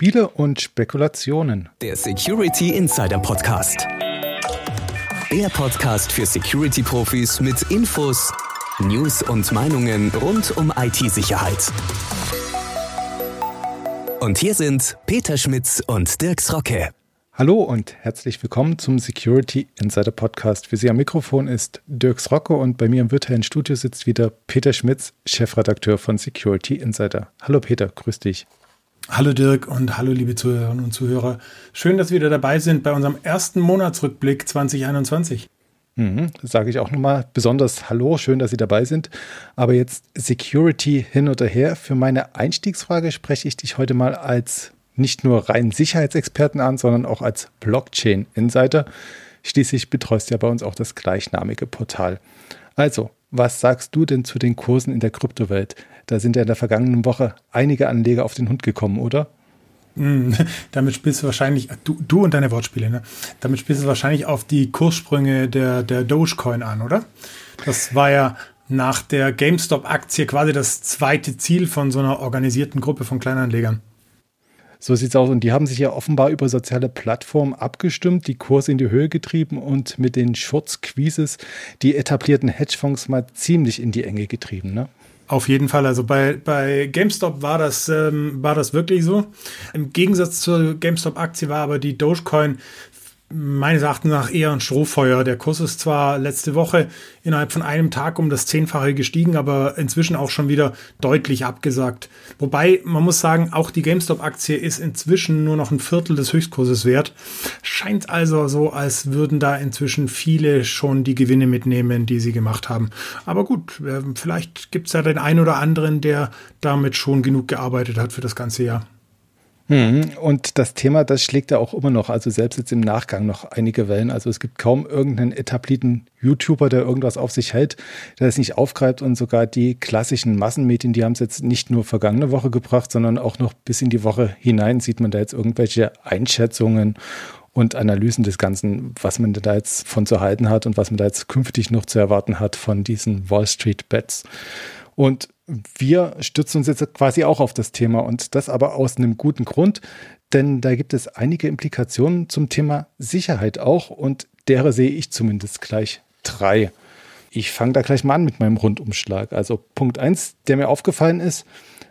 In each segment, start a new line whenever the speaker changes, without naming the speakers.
Spiele und Spekulationen.
Der Security Insider Podcast. Der Podcast für Security-Profis mit Infos, News und Meinungen rund um IT-Sicherheit. Und hier sind Peter Schmitz und Dirks Rocke.
Hallo und herzlich willkommen zum Security Insider Podcast. Für Sie am Mikrofon ist Dirks Rocke und bei mir im virtuellen Studio sitzt wieder Peter Schmitz, Chefredakteur von Security Insider. Hallo Peter, grüß dich.
Hallo Dirk und hallo liebe Zuhörerinnen und Zuhörer. Schön, dass wir wieder dabei sind bei unserem ersten Monatsrückblick 2021.
Mhm, Sage ich auch nochmal besonders Hallo, schön, dass Sie dabei sind. Aber jetzt Security hin oder her. Für meine Einstiegsfrage spreche ich dich heute mal als nicht nur rein Sicherheitsexperten an, sondern auch als Blockchain-Insider. Schließlich betreust du ja bei uns auch das gleichnamige Portal. Also, was sagst du denn zu den Kursen in der Kryptowelt? Da sind ja in der vergangenen Woche einige Anleger auf den Hund gekommen, oder?
Mm, damit spielst du wahrscheinlich, du, du und deine Wortspiele, ne? Damit spielst du wahrscheinlich auf die Kurssprünge der, der Dogecoin an, oder? Das war ja nach der GameStop-Aktie quasi das zweite Ziel von so einer organisierten Gruppe von Kleinanlegern.
So sieht's aus. Und die haben sich ja offenbar über soziale Plattformen abgestimmt, die Kurse in die Höhe getrieben und mit den Short-Squeezes die etablierten Hedgefonds mal ziemlich in die Enge getrieben, ne?
Auf jeden Fall. Also bei, bei GameStop war das, ähm, war das wirklich so. Im Gegensatz zur GameStop-Aktie war aber die Dogecoin meines Erachtens nach eher ein Strohfeuer. Der Kurs ist zwar letzte Woche innerhalb von einem Tag um das Zehnfache gestiegen, aber inzwischen auch schon wieder deutlich abgesagt. Wobei, man muss sagen, auch die GameStop-Aktie ist inzwischen nur noch ein Viertel des Höchstkurses wert. Scheint also so, als würden da inzwischen viele schon die Gewinne mitnehmen, die sie gemacht haben. Aber gut, äh, vielleicht gibt es ja den einen oder anderen, der damit schon genug gearbeitet hat für das ganze Jahr.
Mhm. Und das Thema, das schlägt ja auch immer noch, also selbst jetzt im Nachgang noch einige Wellen. Also es gibt kaum irgendeinen etablierten YouTuber, der irgendwas auf sich hält, der es nicht aufgreift und sogar die klassischen Massenmedien, die haben es jetzt nicht nur vergangene Woche gebracht, sondern auch noch bis in die Woche hinein sieht man da jetzt irgendwelche Einschätzungen und Analysen des Ganzen, was man da jetzt von zu halten hat und was man da jetzt künftig noch zu erwarten hat von diesen Wall Street Bets. Und wir stützen uns jetzt quasi auch auf das Thema und das aber aus einem guten Grund, denn da gibt es einige Implikationen zum Thema Sicherheit auch und derer sehe ich zumindest gleich drei. Ich fange da gleich mal an mit meinem Rundumschlag. Also Punkt eins, der mir aufgefallen ist,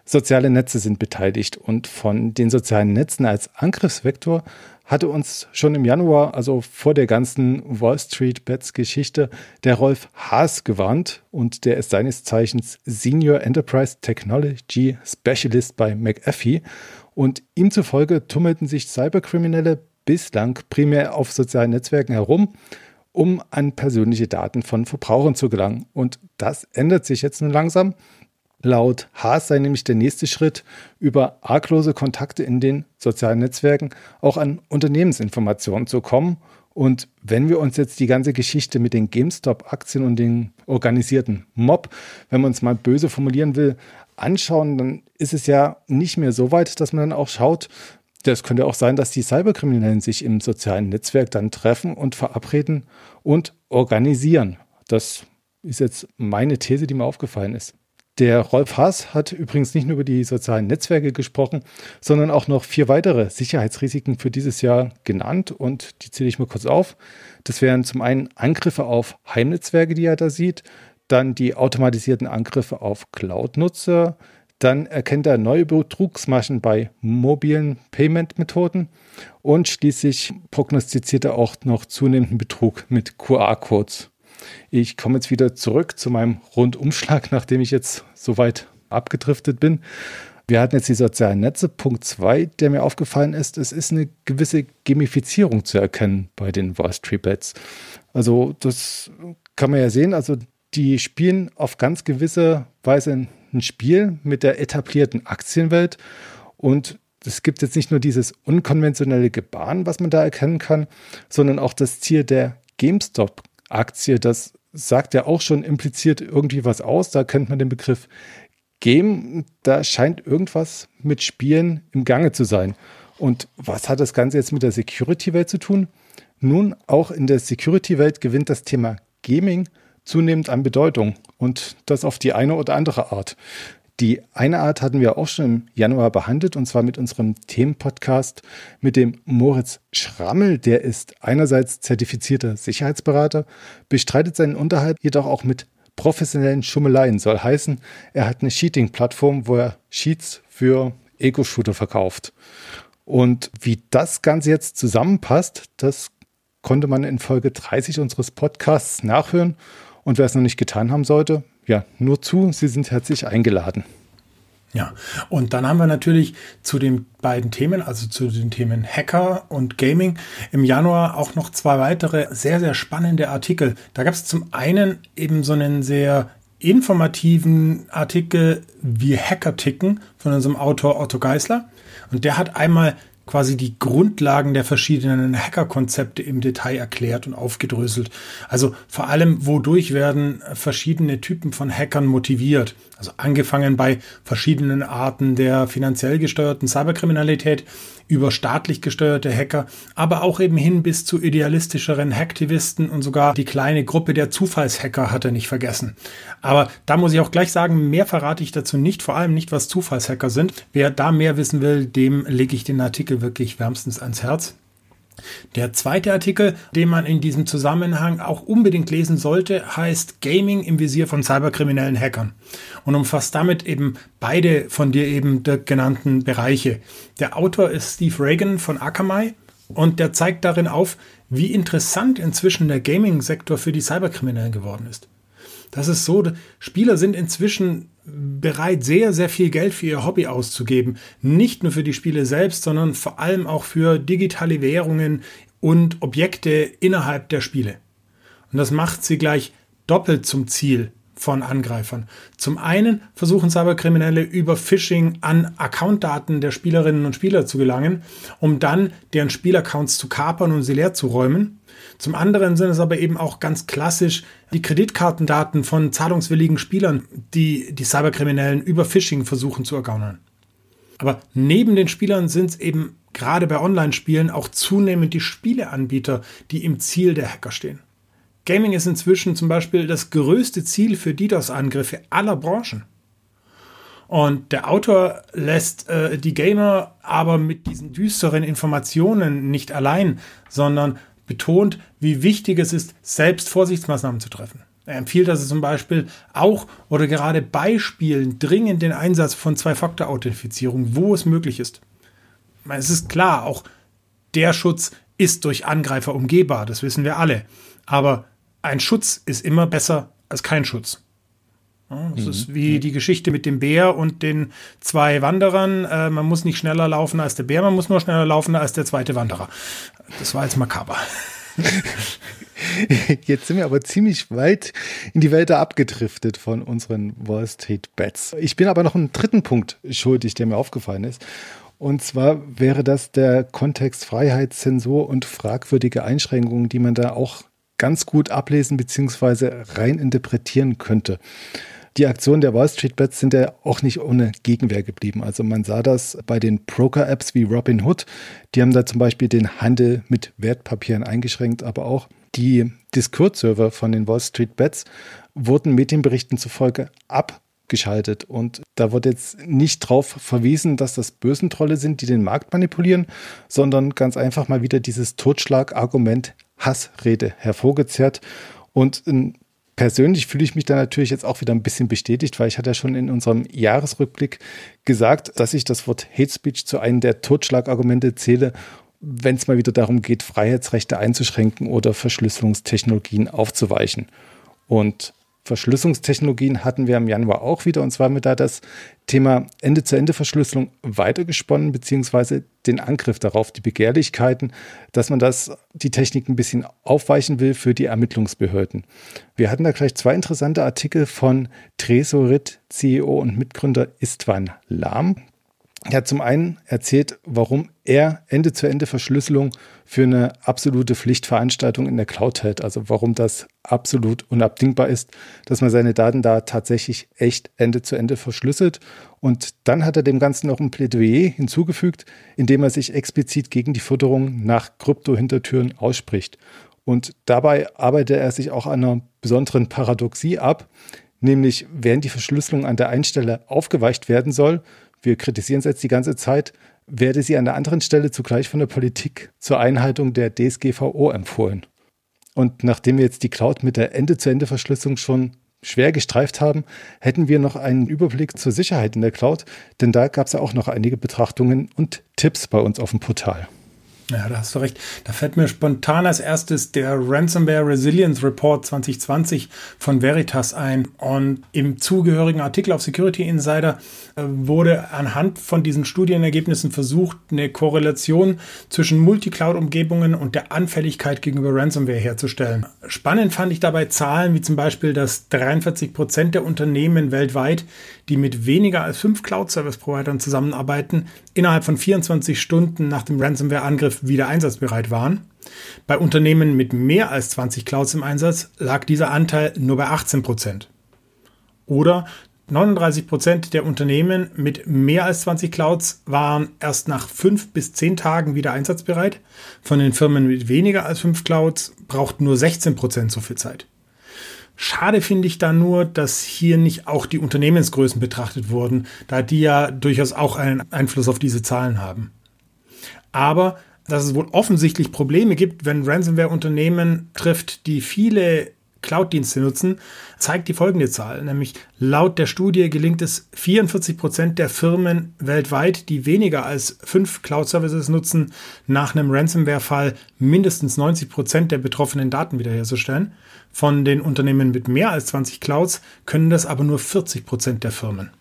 soziale Netze sind beteiligt und von den sozialen Netzen als Angriffsvektor hatte uns schon im Januar, also vor der ganzen Wall Street Bets Geschichte, der Rolf Haas gewarnt und der ist seines Zeichens Senior Enterprise Technology Specialist bei McAfee und ihm zufolge tummelten sich Cyberkriminelle bislang primär auf sozialen Netzwerken herum, um an persönliche Daten von Verbrauchern zu gelangen. Und das ändert sich jetzt nun langsam. Laut Haas sei nämlich der nächste Schritt, über arglose Kontakte in den sozialen Netzwerken auch an Unternehmensinformationen zu kommen. Und wenn wir uns jetzt die ganze Geschichte mit den GameStop-Aktien und den organisierten Mob, wenn man es mal böse formulieren will, anschauen, dann ist es ja nicht mehr so weit, dass man dann auch schaut, das könnte auch sein, dass die Cyberkriminellen sich im sozialen Netzwerk dann treffen und verabreden und organisieren. Das ist jetzt meine These, die mir aufgefallen ist. Der Rolf Haas hat übrigens nicht nur über die sozialen Netzwerke gesprochen, sondern auch noch vier weitere Sicherheitsrisiken für dieses Jahr genannt und die zähle ich mal kurz auf. Das wären zum einen Angriffe auf Heimnetzwerke, die er da sieht, dann die automatisierten Angriffe auf Cloud-Nutzer, dann erkennt er neue Betrugsmaschen bei mobilen Payment-Methoden und schließlich prognostiziert er auch noch zunehmenden Betrug mit QR-Codes. Ich komme jetzt wieder zurück zu meinem Rundumschlag, nachdem ich jetzt so weit abgedriftet bin. Wir hatten jetzt die sozialen Netze. Punkt 2, der mir aufgefallen ist, es ist eine gewisse Gamifizierung zu erkennen bei den Wall Street Bets. Also das kann man ja sehen. Also die spielen auf ganz gewisse Weise ein Spiel mit der etablierten Aktienwelt und es gibt jetzt nicht nur dieses unkonventionelle Gebaren, was man da erkennen kann, sondern auch das Ziel der GameStop Aktie, das sagt ja auch schon impliziert irgendwie was aus. Da kennt man den Begriff Game. Da scheint irgendwas mit Spielen im Gange zu sein. Und was hat das Ganze jetzt mit der Security-Welt zu tun? Nun, auch in der Security-Welt gewinnt das Thema Gaming zunehmend an Bedeutung und das auf die eine oder andere Art. Die eine Art hatten wir auch schon im Januar behandelt und zwar mit unserem Themenpodcast mit dem Moritz Schrammel. Der ist einerseits zertifizierter Sicherheitsberater, bestreitet seinen Unterhalt jedoch auch mit professionellen Schummeleien. Soll heißen, er hat eine Cheating-Plattform, wo er Cheats für Ego-Shooter verkauft. Und wie das Ganze jetzt zusammenpasst, das konnte man in Folge 30 unseres Podcasts nachhören. Und wer es noch nicht getan haben sollte, ja, nur zu, Sie sind herzlich eingeladen.
Ja, und dann haben wir natürlich zu den beiden Themen, also zu den Themen Hacker und Gaming, im Januar auch noch zwei weitere sehr, sehr spannende Artikel. Da gab es zum einen eben so einen sehr informativen Artikel wie Hacker ticken von unserem Autor Otto Geisler. Und der hat einmal quasi die Grundlagen der verschiedenen Hacker-Konzepte im Detail erklärt und aufgedröselt. Also vor allem, wodurch werden verschiedene Typen von Hackern motiviert. Also angefangen bei verschiedenen Arten der finanziell gesteuerten Cyberkriminalität über staatlich gesteuerte Hacker, aber auch eben hin bis zu idealistischeren Hacktivisten und sogar die kleine Gruppe der Zufallshacker hat er nicht vergessen. Aber da muss ich auch gleich sagen, mehr verrate ich dazu nicht, vor allem nicht, was Zufallshacker sind. Wer da mehr wissen will, dem lege ich den Artikel wirklich wärmstens ans Herz. Der zweite Artikel, den man in diesem Zusammenhang auch unbedingt lesen sollte, heißt Gaming im Visier von cyberkriminellen Hackern und umfasst damit eben beide von dir eben genannten Bereiche. Der Autor ist Steve Reagan von Akamai und der zeigt darin auf, wie interessant inzwischen der Gaming-Sektor für die Cyberkriminellen geworden ist. Das ist so, Spieler sind inzwischen bereit, sehr, sehr viel Geld für ihr Hobby auszugeben. Nicht nur für die Spiele selbst, sondern vor allem auch für digitale Währungen und Objekte innerhalb der Spiele. Und das macht sie gleich doppelt zum Ziel von Angreifern. Zum einen versuchen Cyberkriminelle über Phishing an Accountdaten der Spielerinnen und Spieler zu gelangen, um dann deren Spielaccounts zu kapern und sie leer zu räumen. Zum anderen sind es aber eben auch ganz klassisch die Kreditkartendaten von zahlungswilligen Spielern, die die Cyberkriminellen über Phishing versuchen zu ergaunern. Aber neben den Spielern sind es eben gerade bei Online-Spielen auch zunehmend die Spieleanbieter, die im Ziel der Hacker stehen. Gaming ist inzwischen zum Beispiel das größte Ziel für DDoS-Angriffe aller Branchen. Und der Autor lässt äh, die Gamer aber mit diesen düsteren Informationen nicht allein, sondern betont, wie wichtig es ist, selbst Vorsichtsmaßnahmen zu treffen. Er empfiehlt also zum Beispiel auch oder gerade bei Spielen dringend den Einsatz von Zwei-Faktor-Authentifizierung, wo es möglich ist. Es ist klar, auch der Schutz ist durch Angreifer umgehbar, das wissen wir alle. Aber ein Schutz ist immer besser als kein Schutz. Das mhm. ist wie die Geschichte mit dem Bär und den zwei Wanderern. Äh, man muss nicht schneller laufen als der Bär, man muss nur schneller laufen als der zweite Wanderer. Das war jetzt makaber.
Jetzt sind wir aber ziemlich weit in die Welt abgedriftet von unseren Wall Street Bets. Ich bin aber noch einen dritten Punkt schuldig, der mir aufgefallen ist. Und zwar wäre das der Kontext Freiheitszensur und fragwürdige Einschränkungen, die man da auch ganz gut ablesen bzw. rein interpretieren könnte. Die Aktionen der Wall Street Bets sind ja auch nicht ohne Gegenwehr geblieben. Also man sah das bei den Broker-Apps wie Robinhood. Die haben da zum Beispiel den Handel mit Wertpapieren eingeschränkt, aber auch die Discord-Server von den Wall Street Bets wurden Medienberichten zufolge abgeschaltet. Und da wird jetzt nicht darauf verwiesen, dass das Bösentrolle sind, die den Markt manipulieren, sondern ganz einfach mal wieder dieses Totschlagargument Hassrede hervorgezerrt. Und ein persönlich fühle ich mich da natürlich jetzt auch wieder ein bisschen bestätigt, weil ich hatte ja schon in unserem Jahresrückblick gesagt, dass ich das Wort Hate Speech zu einem der Totschlagargumente zähle, wenn es mal wieder darum geht, Freiheitsrechte einzuschränken oder Verschlüsselungstechnologien aufzuweichen. Und Verschlüsselungstechnologien hatten wir im Januar auch wieder. Und zwar haben wir da das Thema Ende-zu-Ende-Verschlüsselung weitergesponnen, beziehungsweise den Angriff darauf, die Begehrlichkeiten, dass man das, die Technik ein bisschen aufweichen will für die Ermittlungsbehörden. Wir hatten da gleich zwei interessante Artikel von Tresorit, CEO und Mitgründer Istvan Lahm. Er hat zum einen erzählt, warum er Ende-zu-Ende-Verschlüsselung für eine absolute Pflichtveranstaltung in der Cloud hält. Also warum das absolut unabdingbar ist, dass man seine Daten da tatsächlich echt Ende-zu-Ende verschlüsselt. Und dann hat er dem Ganzen noch ein Plädoyer hinzugefügt, indem er sich explizit gegen die Förderung nach Krypto-Hintertüren ausspricht. Und dabei arbeitet er sich auch an einer besonderen Paradoxie ab, nämlich während die Verschlüsselung an der einen Stelle aufgeweicht werden soll, wir kritisieren es jetzt die ganze Zeit, werde sie an der anderen Stelle zugleich von der Politik zur Einhaltung der DSGVO empfohlen. Und nachdem wir jetzt die Cloud mit der Ende-zu-Ende-Verschlüsselung schon schwer gestreift haben, hätten wir noch einen Überblick zur Sicherheit in der Cloud, denn da gab es ja auch noch einige Betrachtungen und Tipps bei uns auf dem Portal.
Ja, da hast du recht. Da fällt mir spontan als erstes der Ransomware Resilience Report 2020 von Veritas ein. Und im zugehörigen Artikel auf Security Insider äh, wurde anhand von diesen Studienergebnissen versucht, eine Korrelation zwischen Multicloud-Umgebungen und der Anfälligkeit gegenüber Ransomware herzustellen. Spannend fand ich dabei Zahlen wie zum Beispiel, dass 43 Prozent der Unternehmen weltweit, die mit weniger als fünf Cloud-Service-Providern zusammenarbeiten, innerhalb von 24 Stunden nach dem Ransomware-Angriff wieder einsatzbereit waren. Bei Unternehmen mit mehr als 20 Clouds im Einsatz lag dieser Anteil nur bei 18 Prozent. Oder 39 Prozent der Unternehmen mit mehr als 20 Clouds waren erst nach fünf bis zehn Tagen wieder einsatzbereit. Von den Firmen mit weniger als fünf Clouds brauchten nur 16 Prozent so viel Zeit. Schade finde ich da nur, dass hier nicht auch die Unternehmensgrößen betrachtet wurden, da die ja durchaus auch einen Einfluss auf diese Zahlen haben. Aber dass es wohl offensichtlich Probleme gibt, wenn Ransomware Unternehmen trifft, die viele Cloud-Dienste nutzen, zeigt die folgende Zahl, nämlich laut der Studie gelingt es 44 Prozent der Firmen weltweit, die weniger als fünf Cloud-Services nutzen, nach einem Ransomware-Fall mindestens 90 Prozent der betroffenen Daten wiederherzustellen. Von den Unternehmen mit mehr als 20 Clouds können das aber nur 40 Prozent der Firmen.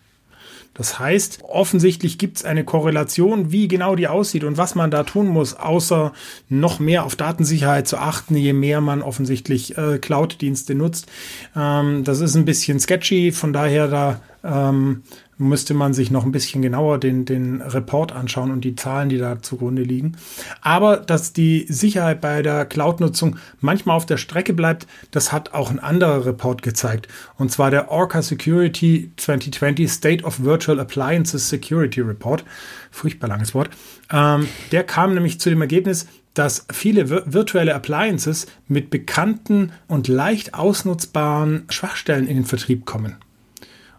Das heißt, offensichtlich gibt es eine Korrelation, wie genau die aussieht und was man da tun muss, außer noch mehr auf Datensicherheit zu achten, je mehr man offensichtlich äh, Cloud-Dienste nutzt. Ähm, das ist ein bisschen sketchy, von daher da ähm, müsste man sich noch ein bisschen genauer den, den Report anschauen und die Zahlen, die da zugrunde liegen. Aber dass die Sicherheit bei der Cloud-Nutzung manchmal auf der Strecke bleibt, das hat auch ein anderer Report gezeigt. Und zwar der Orca Security 2020 State of Virtual Appliances Security Report. Furchtbar langes Wort. Ähm, der kam nämlich zu dem Ergebnis, dass viele virtuelle Appliances mit bekannten und leicht ausnutzbaren Schwachstellen in den Vertrieb kommen.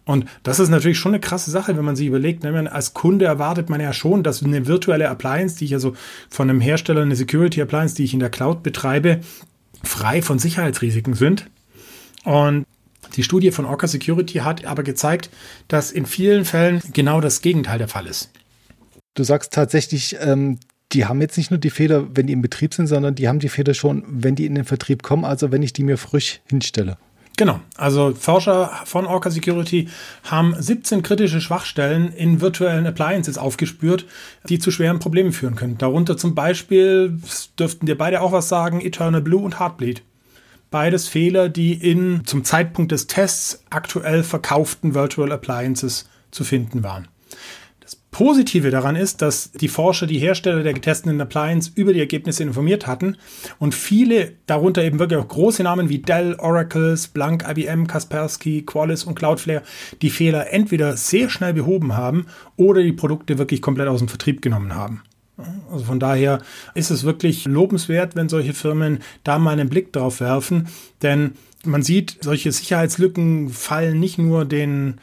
Und das ist natürlich schon eine krasse Sache, wenn man sich überlegt, ne, als Kunde erwartet man ja schon, dass eine virtuelle Appliance, die ich also von einem Hersteller, eine Security Appliance, die ich in der Cloud betreibe, frei von Sicherheitsrisiken sind. Und die Studie von Orca Security hat aber gezeigt, dass in vielen Fällen genau das Gegenteil der Fall ist.
Du sagst tatsächlich, ähm, die haben jetzt nicht nur die Fehler, wenn die im Betrieb sind, sondern die haben die Fehler schon, wenn die in den Vertrieb kommen, also wenn ich die mir frisch hinstelle.
Genau, also Forscher von Orca Security haben 17 kritische Schwachstellen in virtuellen Appliances aufgespürt, die zu schweren Problemen führen können. Darunter zum Beispiel, dürften dir beide auch was sagen, Eternal Blue und Heartbleed. Beides Fehler, die in zum Zeitpunkt des Tests aktuell verkauften Virtual Appliances zu finden waren. Positive daran ist, dass die Forscher die Hersteller der getesteten Appliance über die Ergebnisse informiert hatten und viele, darunter eben wirklich auch große Namen wie Dell, Oracle, Splunk, IBM, Kaspersky, Qualys und Cloudflare die Fehler entweder sehr schnell behoben haben oder die Produkte wirklich komplett aus dem Vertrieb genommen haben. Also von daher ist es wirklich lobenswert, wenn solche Firmen da mal einen Blick drauf werfen, denn man sieht, solche Sicherheitslücken fallen nicht nur den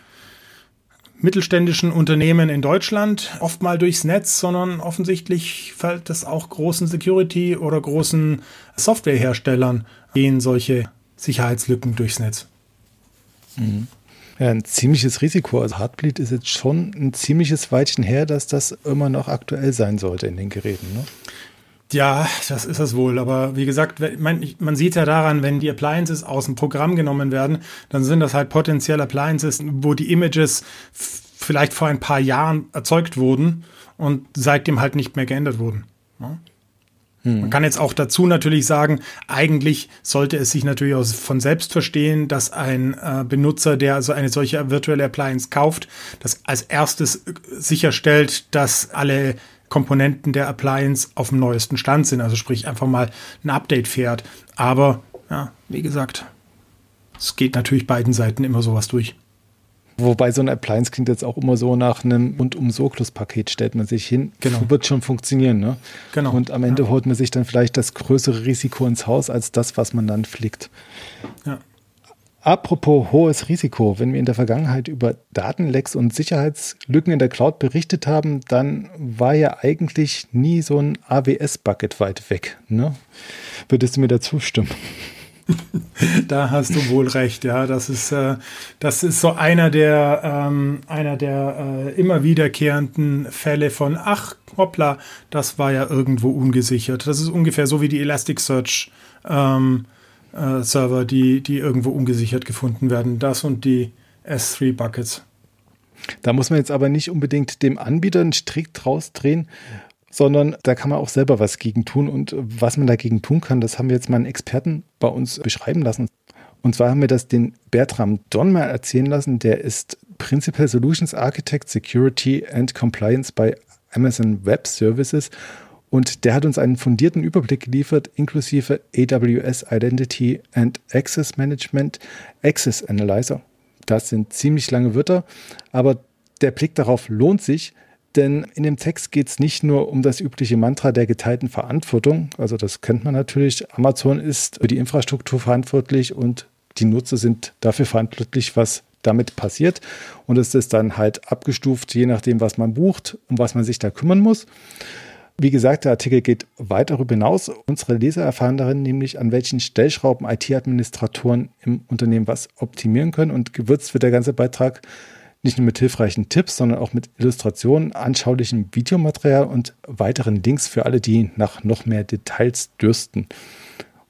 mittelständischen Unternehmen in Deutschland oft mal durchs Netz, sondern offensichtlich fällt das auch großen Security- oder großen Softwareherstellern gehen solche Sicherheitslücken durchs Netz.
Mhm. Ja, ein ziemliches Risiko. Also Heartbleed ist jetzt schon ein ziemliches Weitchen her, dass das immer noch aktuell sein sollte in den Geräten. Ne?
Ja, das ist es wohl. Aber wie gesagt, man, man sieht ja daran, wenn die Appliances aus dem Programm genommen werden, dann sind das halt potenziell Appliances, wo die Images vielleicht vor ein paar Jahren erzeugt wurden und seitdem halt nicht mehr geändert wurden. Ja? Hm. Man kann jetzt auch dazu natürlich sagen, eigentlich sollte es sich natürlich auch von selbst verstehen, dass ein äh, Benutzer, der also eine solche virtuelle Appliance kauft, das als erstes äh, sicherstellt, dass alle Komponenten der Appliance auf dem neuesten Stand sind. Also sprich einfach mal ein Update fährt. Aber ja, wie gesagt, es geht natürlich beiden Seiten immer sowas durch.
Wobei so ein Appliance klingt jetzt auch immer so nach einem Rundum-Sorglos-Paket, stellt man sich hin.
Genau.
Wird schon funktionieren, ne?
Genau.
Und am Ende ja. holt man sich dann vielleicht das größere Risiko ins Haus als das, was man dann flickt.
Ja.
Apropos hohes Risiko, wenn wir in der Vergangenheit über Datenlecks und Sicherheitslücken in der Cloud berichtet haben, dann war ja eigentlich nie so ein AWS-Bucket weit weg. Ne? Würdest du mir da zustimmen?
da hast du wohl recht, ja. Das ist, äh, das ist so einer der, ähm, einer der äh, immer wiederkehrenden Fälle von, ach, hoppla, das war ja irgendwo ungesichert. Das ist ungefähr so wie die Elasticsearch ähm, äh, Server, die, die irgendwo ungesichert gefunden werden. Das und die S3 Buckets.
Da muss man jetzt aber nicht unbedingt dem Anbieter einen Strick draus drehen, sondern da kann man auch selber was gegen tun. Und was man dagegen tun kann, das haben wir jetzt mal einen Experten bei uns beschreiben lassen. Und zwar haben wir das den Bertram Donmer erzählen lassen. Der ist Principal Solutions Architect Security and Compliance bei Amazon Web Services. Und der hat uns einen fundierten Überblick geliefert, inklusive AWS Identity and Access Management, Access Analyzer. Das sind ziemlich lange Wörter, aber der Blick darauf lohnt sich, denn in dem Text geht es nicht nur um das übliche Mantra der geteilten Verantwortung. Also das kennt man natürlich. Amazon ist für die Infrastruktur verantwortlich und die Nutzer sind dafür verantwortlich, was damit passiert. Und es ist dann halt abgestuft, je nachdem, was man bucht, um was man sich da kümmern muss. Wie gesagt, der Artikel geht weit darüber hinaus. Unsere Leser erfahren darin nämlich, an welchen Stellschrauben IT-Administratoren im Unternehmen was optimieren können. Und gewürzt wird der ganze Beitrag nicht nur mit hilfreichen Tipps, sondern auch mit Illustrationen, anschaulichem Videomaterial und weiteren Links für alle, die nach noch mehr Details dürsten.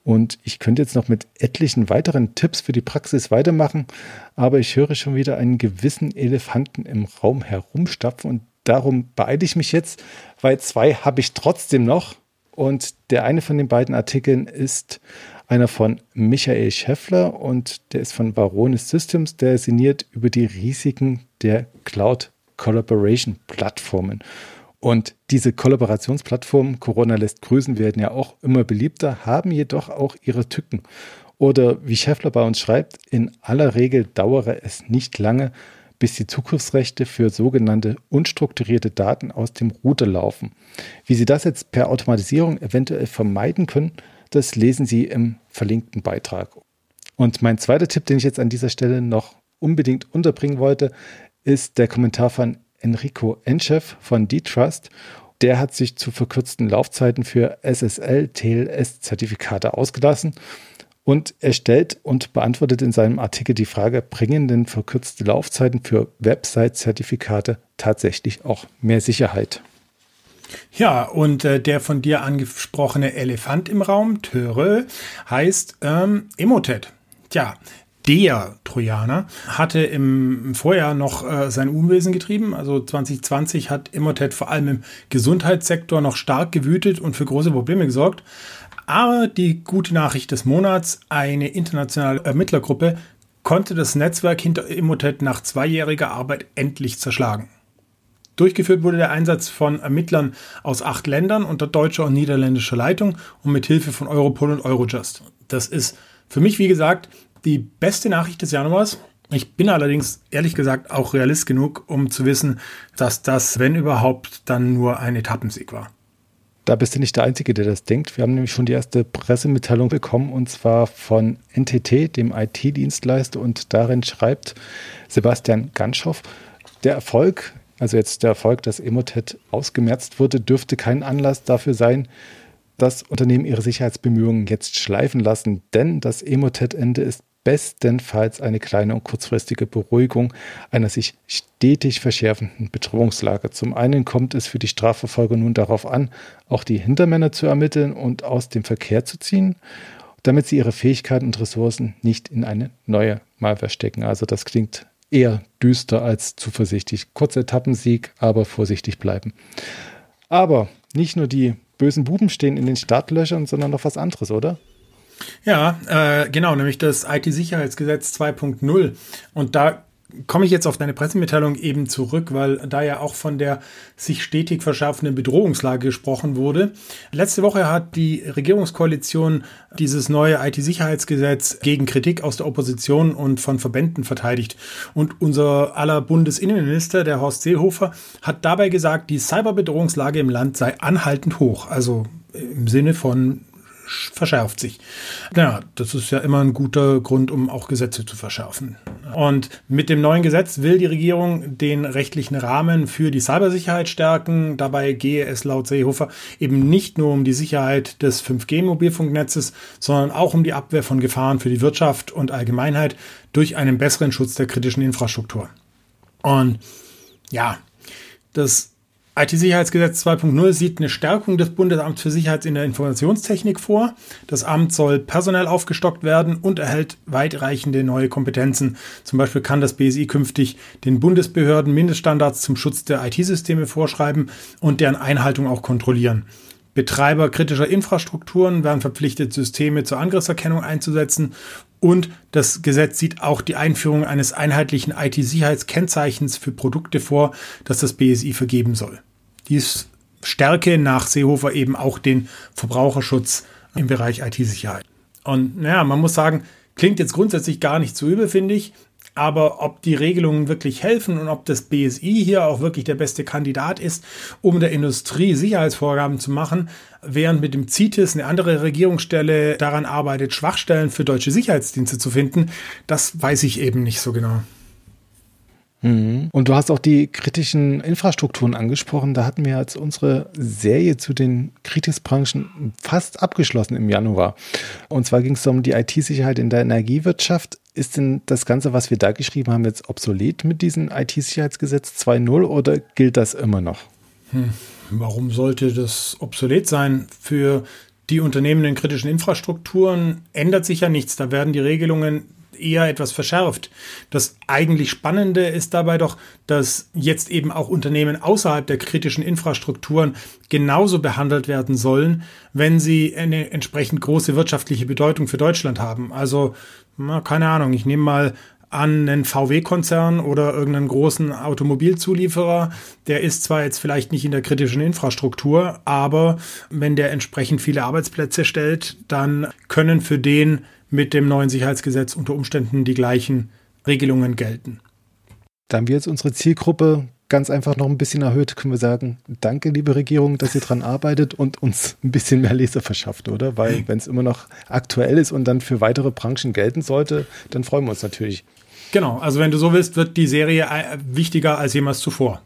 Und ich könnte jetzt noch mit etlichen weiteren Tipps für die Praxis weitermachen, aber ich höre schon wieder einen gewissen Elefanten im Raum herumstapfen und darum beeile ich mich jetzt, weil zwei habe ich trotzdem noch. Und der eine von den beiden Artikeln ist einer von Michael Schäffler und der ist von Varonis Systems, der sinniert über die Risiken der Cloud Collaboration Plattformen. Und diese Kollaborationsplattformen, Corona lässt grüßen, werden ja auch immer beliebter, haben jedoch auch ihre Tücken. Oder wie Schäffler bei uns schreibt, in aller Regel dauere es nicht lange, bis die Zugriffsrechte für sogenannte unstrukturierte Daten aus dem Router laufen. Wie Sie das jetzt per Automatisierung eventuell vermeiden können, das lesen Sie im verlinkten Beitrag. Und mein zweiter Tipp, den ich jetzt an dieser Stelle noch unbedingt unterbringen wollte, ist der Kommentar von Enrico Enchef von D-Trust. Der hat sich zu verkürzten Laufzeiten für SSL, TLS-Zertifikate ausgelassen und er stellt und beantwortet in seinem Artikel die Frage, bringen denn verkürzte Laufzeiten für Website-Zertifikate tatsächlich auch mehr Sicherheit?
Ja, und äh, der von dir angesprochene Elefant im Raum, Töre, heißt ähm, Emotet. Tja, der Trojaner hatte im Vorjahr noch äh, sein Unwesen getrieben. Also 2020 hat Emotet vor allem im Gesundheitssektor noch stark gewütet und für große Probleme gesorgt. Aber die gute Nachricht des Monats, eine internationale Ermittlergruppe konnte das Netzwerk hinter Emotet nach zweijähriger Arbeit endlich zerschlagen. Durchgeführt wurde der Einsatz von Ermittlern aus acht Ländern unter deutscher und niederländischer Leitung und mit Hilfe von Europol und Eurojust. Das ist für mich, wie gesagt, die beste Nachricht des Januars. Ich bin allerdings ehrlich gesagt auch realist genug, um zu wissen, dass das, wenn überhaupt, dann nur ein Etappensieg war.
Da bist du nicht der Einzige, der das denkt. Wir haben nämlich schon die erste Pressemitteilung bekommen und zwar von NTT, dem IT-Dienstleister, und darin schreibt Sebastian Ganschow, der Erfolg also jetzt der Erfolg, dass Emotet ausgemerzt wurde, dürfte kein Anlass dafür sein, dass Unternehmen ihre Sicherheitsbemühungen jetzt schleifen lassen, denn das Emotet-Ende ist bestenfalls eine kleine und kurzfristige Beruhigung einer sich stetig verschärfenden Bedrohungslage. Zum einen kommt es für die Strafverfolger nun darauf an, auch die Hintermänner zu ermitteln und aus dem Verkehr zu ziehen, damit sie ihre Fähigkeiten und Ressourcen nicht in eine neue Malware stecken. Also das klingt eher düster als zuversichtlich. Kurzer Etappensieg, aber vorsichtig bleiben. Aber nicht nur die bösen Buben stehen in den Startlöchern, sondern noch was anderes, oder?
Ja, äh, genau, nämlich das IT-Sicherheitsgesetz 2.0. Und da komme ich jetzt auf deine Pressemitteilung eben zurück, weil da ja auch von der sich stetig verschärfenden Bedrohungslage gesprochen wurde. Letzte Woche hat die Regierungskoalition dieses neue IT-Sicherheitsgesetz gegen Kritik aus der Opposition und von Verbänden verteidigt. Und unser aller Bundesinnenminister, der Horst Seehofer, hat dabei gesagt, die Cyberbedrohungslage im Land sei anhaltend hoch. Also im Sinne von verschärft sich. Ja, das ist ja immer ein guter Grund, um auch Gesetze zu verschärfen. Und mit dem neuen Gesetz will die Regierung den rechtlichen Rahmen für die Cybersicherheit stärken. Dabei gehe es laut Seehofer eben nicht nur um die Sicherheit des 5G-Mobilfunknetzes, sondern auch um die Abwehr von Gefahren für die Wirtschaft und Allgemeinheit durch einen besseren Schutz der kritischen Infrastruktur. Und ja, das IT-Sicherheitsgesetz 2.0 sieht eine Stärkung des Bundesamts für Sicherheit in der Informationstechnik vor. Das Amt soll personell aufgestockt werden und erhält weitreichende neue Kompetenzen. Zum Beispiel kann das BSI künftig den Bundesbehörden Mindeststandards zum Schutz der IT-Systeme vorschreiben und deren Einhaltung auch kontrollieren. Betreiber kritischer Infrastrukturen werden verpflichtet, Systeme zur Angriffserkennung einzusetzen. Und das Gesetz sieht auch die Einführung eines einheitlichen IT-Sicherheitskennzeichens für Produkte vor, das das BSI vergeben soll. Dies stärke nach Seehofer eben auch den Verbraucherschutz im Bereich IT-Sicherheit. Und naja, man muss sagen, klingt jetzt grundsätzlich gar nicht so übel, finde ich. Aber ob die Regelungen wirklich helfen und ob das BSI hier auch wirklich der beste Kandidat ist, um der Industrie Sicherheitsvorgaben zu machen, während mit dem CITES eine andere Regierungsstelle daran arbeitet, Schwachstellen für deutsche Sicherheitsdienste zu finden, das weiß ich eben nicht so genau.
Mhm. Und du hast auch die kritischen Infrastrukturen angesprochen. Da hatten wir jetzt unsere Serie zu den Kritisbranchen fast abgeschlossen im Januar. Und zwar ging es um die IT-Sicherheit in der Energiewirtschaft. Ist denn das Ganze, was wir da geschrieben haben, jetzt obsolet mit diesem IT-Sicherheitsgesetz 2.0 oder gilt das immer noch?
Hm. Warum sollte das obsolet sein? Für die Unternehmen in kritischen Infrastrukturen ändert sich ja nichts. Da werden die Regelungen eher etwas verschärft. Das eigentlich Spannende ist dabei doch, dass jetzt eben auch Unternehmen außerhalb der kritischen Infrastrukturen genauso behandelt werden sollen, wenn sie eine entsprechend große wirtschaftliche Bedeutung für Deutschland haben. Also, na, keine Ahnung, ich nehme mal an einen VW-Konzern oder irgendeinen großen Automobilzulieferer. Der ist zwar jetzt vielleicht nicht in der kritischen Infrastruktur, aber wenn der entsprechend viele Arbeitsplätze stellt, dann können für den mit dem neuen Sicherheitsgesetz unter Umständen die gleichen Regelungen gelten.
Da haben wir jetzt unsere Zielgruppe ganz einfach noch ein bisschen erhöht, können wir sagen, danke, liebe Regierung, dass ihr dran arbeitet und uns ein bisschen mehr Leser verschafft, oder? Weil wenn es immer noch aktuell ist und dann für weitere Branchen gelten sollte, dann freuen wir uns natürlich.
Genau, also wenn du so willst, wird die Serie äh, wichtiger als jemals zuvor.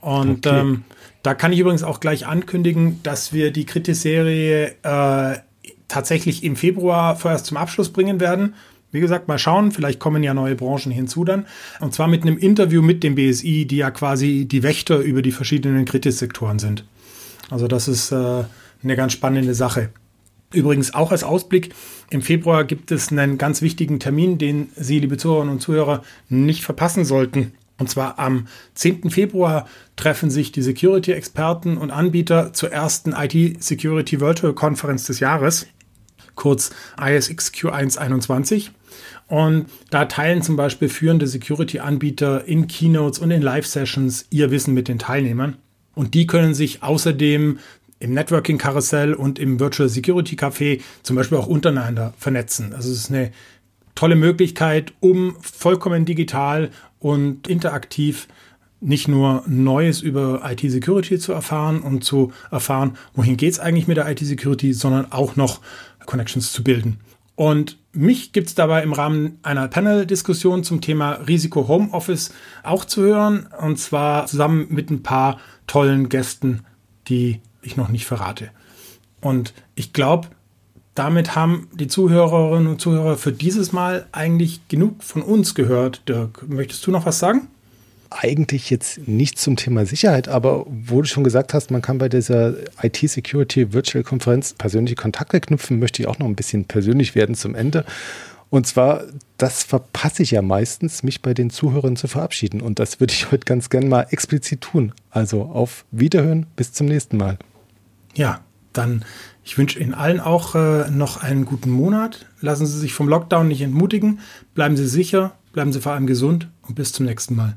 Und okay. ähm, da kann ich übrigens auch gleich ankündigen, dass wir die Kritis-Serie äh, tatsächlich im Februar vorerst zum Abschluss bringen werden. Wie gesagt, mal schauen, vielleicht kommen ja neue Branchen hinzu dann. Und zwar mit einem Interview mit dem BSI, die ja quasi die Wächter über die verschiedenen Kritissektoren sind. Also das ist äh, eine ganz spannende Sache. Übrigens auch als Ausblick, im Februar gibt es einen ganz wichtigen Termin, den Sie, liebe Zuhörerinnen und Zuhörer, nicht verpassen sollten. Und zwar am 10. Februar treffen sich die Security-Experten und Anbieter zur ersten IT-Security Virtual Konferenz des Jahres kurz ISXQ121. Und da teilen zum Beispiel führende Security-Anbieter in Keynotes und in Live-Sessions ihr Wissen mit den Teilnehmern. Und die können sich außerdem im Networking-Karussell und im Virtual Security Café zum Beispiel auch untereinander vernetzen. Also es ist eine tolle Möglichkeit, um vollkommen digital und interaktiv nicht nur Neues über IT-Security zu erfahren und zu erfahren, wohin geht es eigentlich mit der IT-Security, sondern auch noch Connections zu bilden. Und mich gibt es dabei im Rahmen einer Panel-Diskussion zum Thema Risiko Homeoffice auch zu hören. Und zwar zusammen mit ein paar tollen Gästen, die ich noch nicht verrate. Und ich glaube, damit haben die Zuhörerinnen und Zuhörer für dieses Mal eigentlich genug von uns gehört. Dirk, möchtest du noch was sagen?
Eigentlich jetzt nicht zum Thema Sicherheit, aber wo du schon gesagt hast, man kann bei dieser IT-Security Virtual Konferenz persönliche Kontakte knüpfen, möchte ich auch noch ein bisschen persönlich werden zum Ende. Und zwar, das verpasse ich ja meistens, mich bei den Zuhörern zu verabschieden. Und das würde ich heute ganz gern mal explizit tun. Also auf Wiederhören, bis zum nächsten Mal.
Ja, dann ich wünsche Ihnen allen auch äh, noch einen guten Monat. Lassen Sie sich vom Lockdown nicht entmutigen. Bleiben Sie sicher, bleiben Sie vor allem gesund und bis zum nächsten Mal.